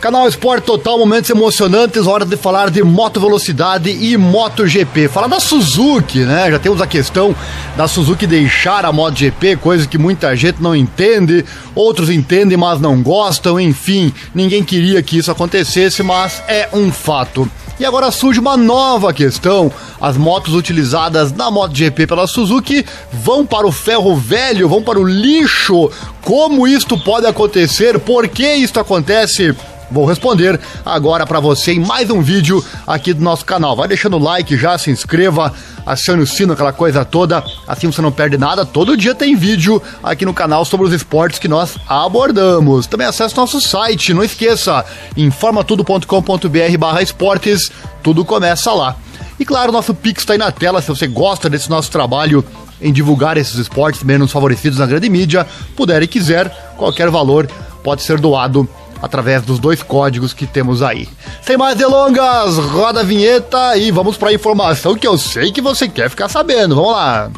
Canal Esporte Total, momentos emocionantes, hora de falar de moto velocidade e MotoGP. Falar da Suzuki, né? Já temos a questão da Suzuki deixar a MotoGP, coisa que muita gente não entende, outros entendem, mas não gostam, enfim, ninguém queria que isso acontecesse, mas é um fato. E agora surge uma nova questão. As motos utilizadas na MotoGP pela Suzuki vão para o ferro velho, vão para o lixo. Como isto pode acontecer? Por que isto acontece? Vou responder agora para você em mais um vídeo aqui do nosso canal. Vai deixando o like já, se inscreva, acione o sino, aquela coisa toda, assim você não perde nada. Todo dia tem vídeo aqui no canal sobre os esportes que nós abordamos. Também acesse nosso site, não esqueça, informatudo.com.br barra esportes, tudo começa lá. E claro, nosso Pix está aí na tela, se você gosta desse nosso trabalho em divulgar esses esportes menos favorecidos na grande mídia, puder e quiser, qualquer valor pode ser doado através dos dois códigos que temos aí. Sem mais delongas, roda a vinheta e vamos para a informação que eu sei que você quer ficar sabendo. Vamos lá.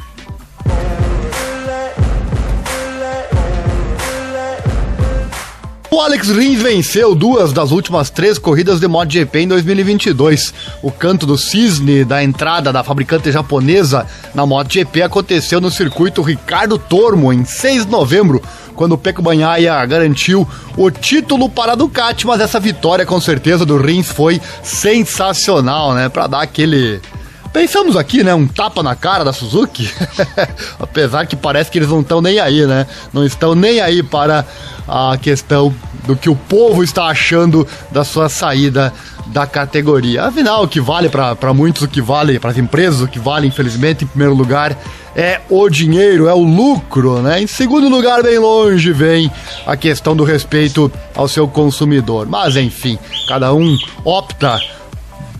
O Alex Rins venceu duas das últimas três corridas de MotoGP em 2022. O canto do cisne da entrada da fabricante japonesa na MotoGP aconteceu no circuito Ricardo Tormo em 6 de novembro, quando o Pecco Bagnaia garantiu o título para a Ducati, mas essa vitória com certeza do Rins foi sensacional, né, para dar aquele Pensamos aqui, né? Um tapa na cara da Suzuki. Apesar que parece que eles não estão nem aí, né? Não estão nem aí para a questão do que o povo está achando da sua saída da categoria. Afinal, o que vale para muitos, o que vale para as empresas, o que vale, infelizmente, em primeiro lugar, é o dinheiro, é o lucro, né? Em segundo lugar, bem longe, vem a questão do respeito ao seu consumidor. Mas, enfim, cada um opta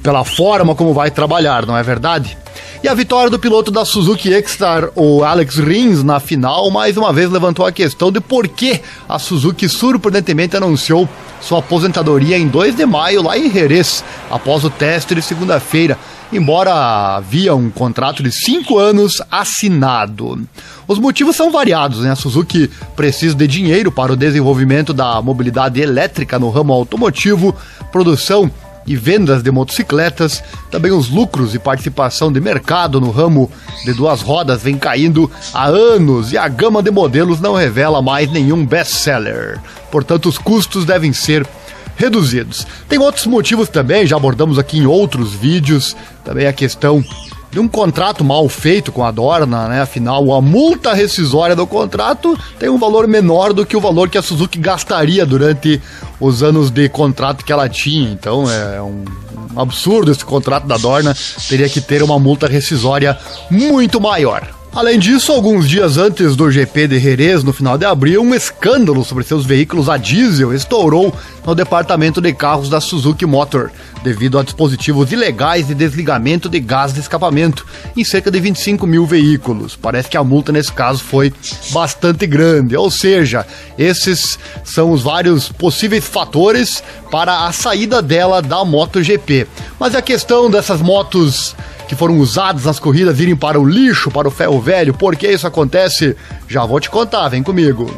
pela forma como vai trabalhar, não é verdade? E a vitória do piloto da Suzuki X-Star, o Alex Rins, na final, mais uma vez levantou a questão de por que a Suzuki surpreendentemente anunciou sua aposentadoria em 2 de maio lá em Jerez, após o teste de segunda-feira, embora havia um contrato de 5 anos assinado. Os motivos são variados, né? A Suzuki precisa de dinheiro para o desenvolvimento da mobilidade elétrica no ramo automotivo, produção e vendas de motocicletas, também os lucros e participação de mercado no ramo de duas rodas vem caindo há anos e a gama de modelos não revela mais nenhum best-seller. Portanto, os custos devem ser reduzidos. Tem outros motivos também, já abordamos aqui em outros vídeos, também a questão de um contrato mal feito com a Dorna, né? Afinal, a multa rescisória do contrato tem um valor menor do que o valor que a Suzuki gastaria durante os anos de contrato que ela tinha. Então é um, absurdo esse contrato da Dorna, teria que ter uma multa rescisória muito maior. Além disso, alguns dias antes do GP de Jerez, no final de abril, um escândalo sobre seus veículos a diesel estourou no departamento de carros da Suzuki Motor, devido a dispositivos ilegais de desligamento de gás de escapamento em cerca de 25 mil veículos. Parece que a multa nesse caso foi bastante grande, ou seja, esses são os vários possíveis fatores para a saída dela da MotoGP. Mas a questão dessas motos que foram usados nas corridas irem para o lixo, para o ferro velho. Por que isso acontece? Já vou te contar, vem comigo.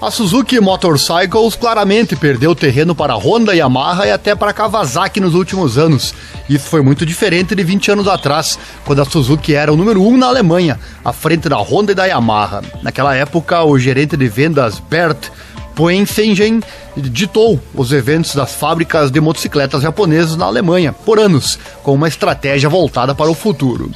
A Suzuki Motorcycles claramente perdeu terreno para Honda, Yamaha e até para Kawasaki nos últimos anos. Isso foi muito diferente de 20 anos atrás, quando a Suzuki era o número 1 um na Alemanha, à frente da Honda e da Yamaha. Naquela época, o gerente de vendas Bert Poensingen ditou os eventos das fábricas de motocicletas japonesas na Alemanha por anos, com uma estratégia voltada para o futuro.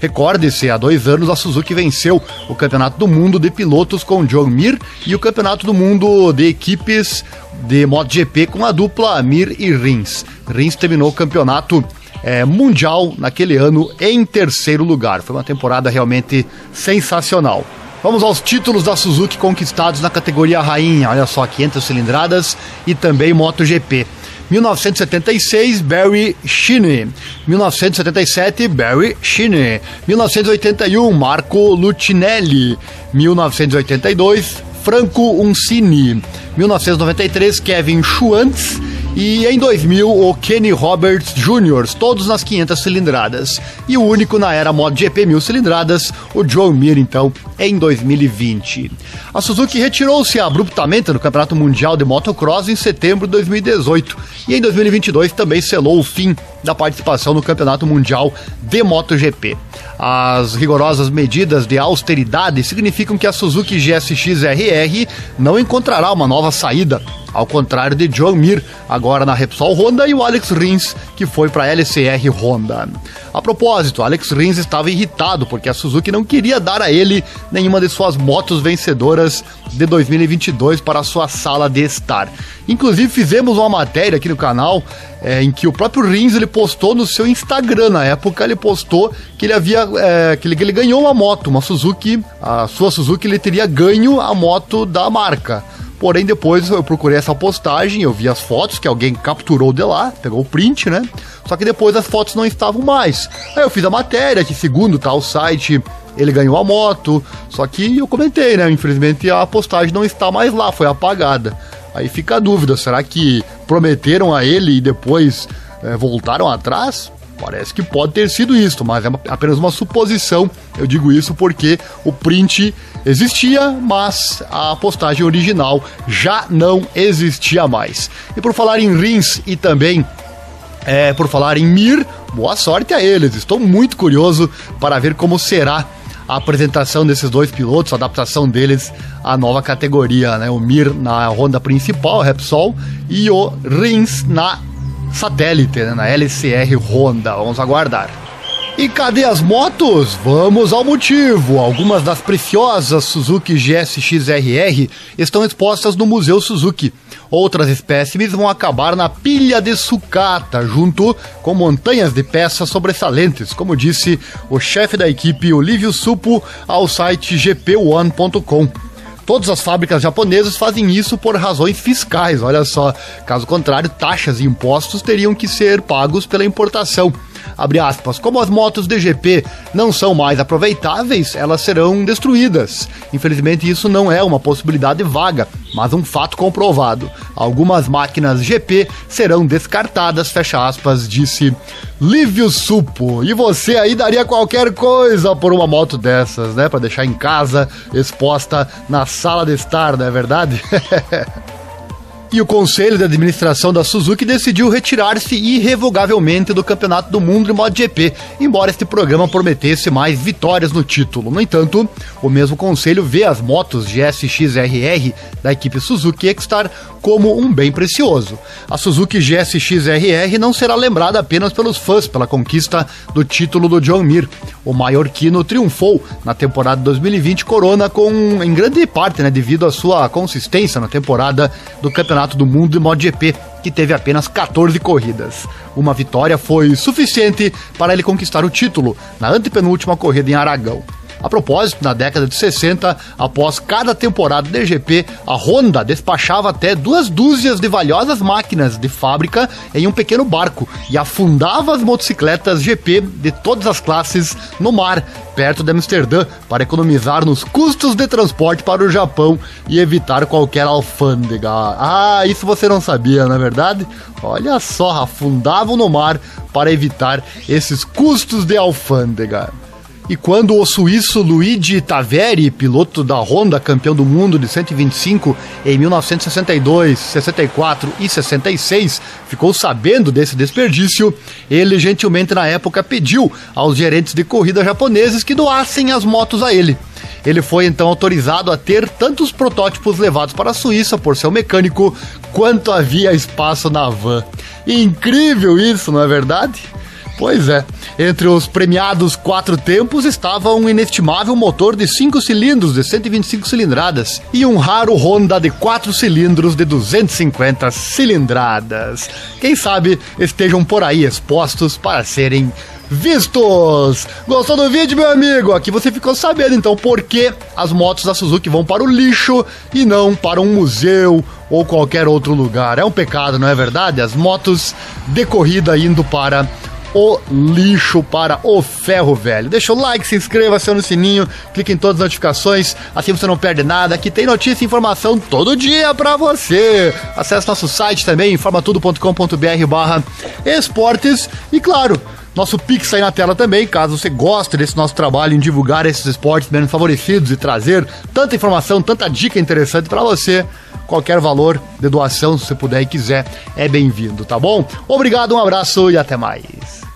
Recorde-se, há dois anos a Suzuki venceu o Campeonato do Mundo de Pilotos com John Mir e o Campeonato do Mundo de Equipes de MotoGP com a dupla Mir e Rins. Rins terminou o campeonato é, mundial naquele ano em terceiro lugar. Foi uma temporada realmente sensacional. Vamos aos títulos da Suzuki conquistados na categoria rainha. Olha só, 500 cilindradas e também MotoGP. 1976, Barry Shine. 1977, Barry Shine. 1981, Marco Lucinelli. 1982, Franco Uncini. 1993, Kevin Schwantz. E em 2000, o Kenny Roberts Jr., todos nas 500 cilindradas. E o único na era MotoGP 1000 cilindradas, o Joe Mir, então, em 2020. A Suzuki retirou-se abruptamente no Campeonato Mundial de Motocross em setembro de 2018 e em 2022 também selou o fim da participação no Campeonato Mundial de MotoGP. As rigorosas medidas de austeridade significam que a Suzuki GSX RR não encontrará uma nova saída ao contrário de John Mir, agora na Repsol Honda, e o Alex Rins, que foi para a LCR Honda. A propósito, Alex Rins estava irritado porque a Suzuki não queria dar a ele nenhuma de suas motos vencedoras de 2022 para sua sala de estar. Inclusive fizemos uma matéria aqui no canal é, em que o próprio Rins ele postou no seu Instagram na época ele postou que ele havia é, que, ele, ele ganhou uma moto, uma Suzuki, a sua Suzuki ele teria ganho a moto da marca. Porém, depois eu procurei essa postagem, eu vi as fotos que alguém capturou de lá, pegou o print, né? Só que depois as fotos não estavam mais. Aí eu fiz a matéria, que segundo tal site, ele ganhou a moto. Só que eu comentei, né? Infelizmente a postagem não está mais lá, foi apagada. Aí fica a dúvida, será que prometeram a ele e depois é, voltaram atrás? Parece que pode ter sido isso, mas é apenas uma suposição. Eu digo isso porque o print existia, mas a postagem original já não existia mais. E por falar em rins e também é, por falar em Mir, boa sorte a eles. Estou muito curioso para ver como será a apresentação desses dois pilotos, a adaptação deles à nova categoria, né? O Mir na Honda principal, Repsol, e o Rins na satélite, né, na LCR Honda. Vamos aguardar. E cadê as motos? Vamos ao motivo. Algumas das preciosas Suzuki GSX-RR estão expostas no Museu Suzuki. Outras espécimes vão acabar na pilha de sucata, junto com montanhas de peças sobressalentes, como disse o chefe da equipe Olívio Supo ao site gp1.com. Todas as fábricas japonesas fazem isso por razões fiscais, olha só. Caso contrário, taxas e impostos teriam que ser pagos pela importação abre aspas, como as motos DGP não são mais aproveitáveis, elas serão destruídas. Infelizmente, isso não é uma possibilidade vaga, mas um fato comprovado. Algumas máquinas GP serão descartadas, fecha aspas, disse Lívio Supo. E você aí daria qualquer coisa por uma moto dessas, né? Para deixar em casa, exposta na sala de estar, não é verdade? E o Conselho de Administração da Suzuki decidiu retirar-se irrevogavelmente do Campeonato do Mundo de MotoGP, embora este programa prometesse mais vitórias no título. No entanto, o mesmo conselho vê as motos GSX-RR da equipe Suzuki X-Star como um bem precioso. A Suzuki GSX-RR não será lembrada apenas pelos fãs pela conquista do título do John Mir. O maiorquino triunfou na temporada 2020 Corona com, em grande parte, né, devido à sua consistência na temporada do Campeonato do Mundo de MotoGP, que teve apenas 14 corridas. Uma vitória foi suficiente para ele conquistar o título na antepenúltima corrida em Aragão. A propósito, na década de 60, após cada temporada de GP, a Honda despachava até duas dúzias de valiosas máquinas de fábrica em um pequeno barco e afundava as motocicletas GP de todas as classes no mar, perto de Amsterdã, para economizar nos custos de transporte para o Japão e evitar qualquer alfândega. Ah, isso você não sabia, não é verdade? Olha só, afundavam no mar para evitar esses custos de alfândega. E quando o suíço Luigi Taveri, piloto da Honda, campeão do mundo de 125 em 1962, 64 e 66, ficou sabendo desse desperdício, ele gentilmente na época pediu aos gerentes de corrida japoneses que doassem as motos a ele. Ele foi então autorizado a ter tantos protótipos levados para a Suíça por seu mecânico, quanto havia espaço na van. Incrível isso, não é verdade? Pois é. Entre os premiados quatro tempos estava um inestimável motor de 5 cilindros de 125 cilindradas e um raro Honda de 4 cilindros de 250 cilindradas. Quem sabe estejam por aí expostos para serem vistos. Gostou do vídeo, meu amigo? Aqui você ficou sabendo então por que as motos da Suzuki vão para o lixo e não para um museu ou qualquer outro lugar. É um pecado, não é verdade? As motos de corrida indo para o lixo para o ferro velho. Deixa o like, se inscreva, aciona o sininho, clique em todas as notificações, assim você não perde nada. Aqui tem notícia e informação todo dia para você. Acesse nosso site também, informatudo.com.br barra esportes e claro, nosso Pix aí na tela também, caso você goste desse nosso trabalho em divulgar esses esportes menos favorecidos e trazer tanta informação, tanta dica interessante para você. Qualquer valor de doação, se puder e quiser, é bem-vindo, tá bom? Obrigado, um abraço e até mais.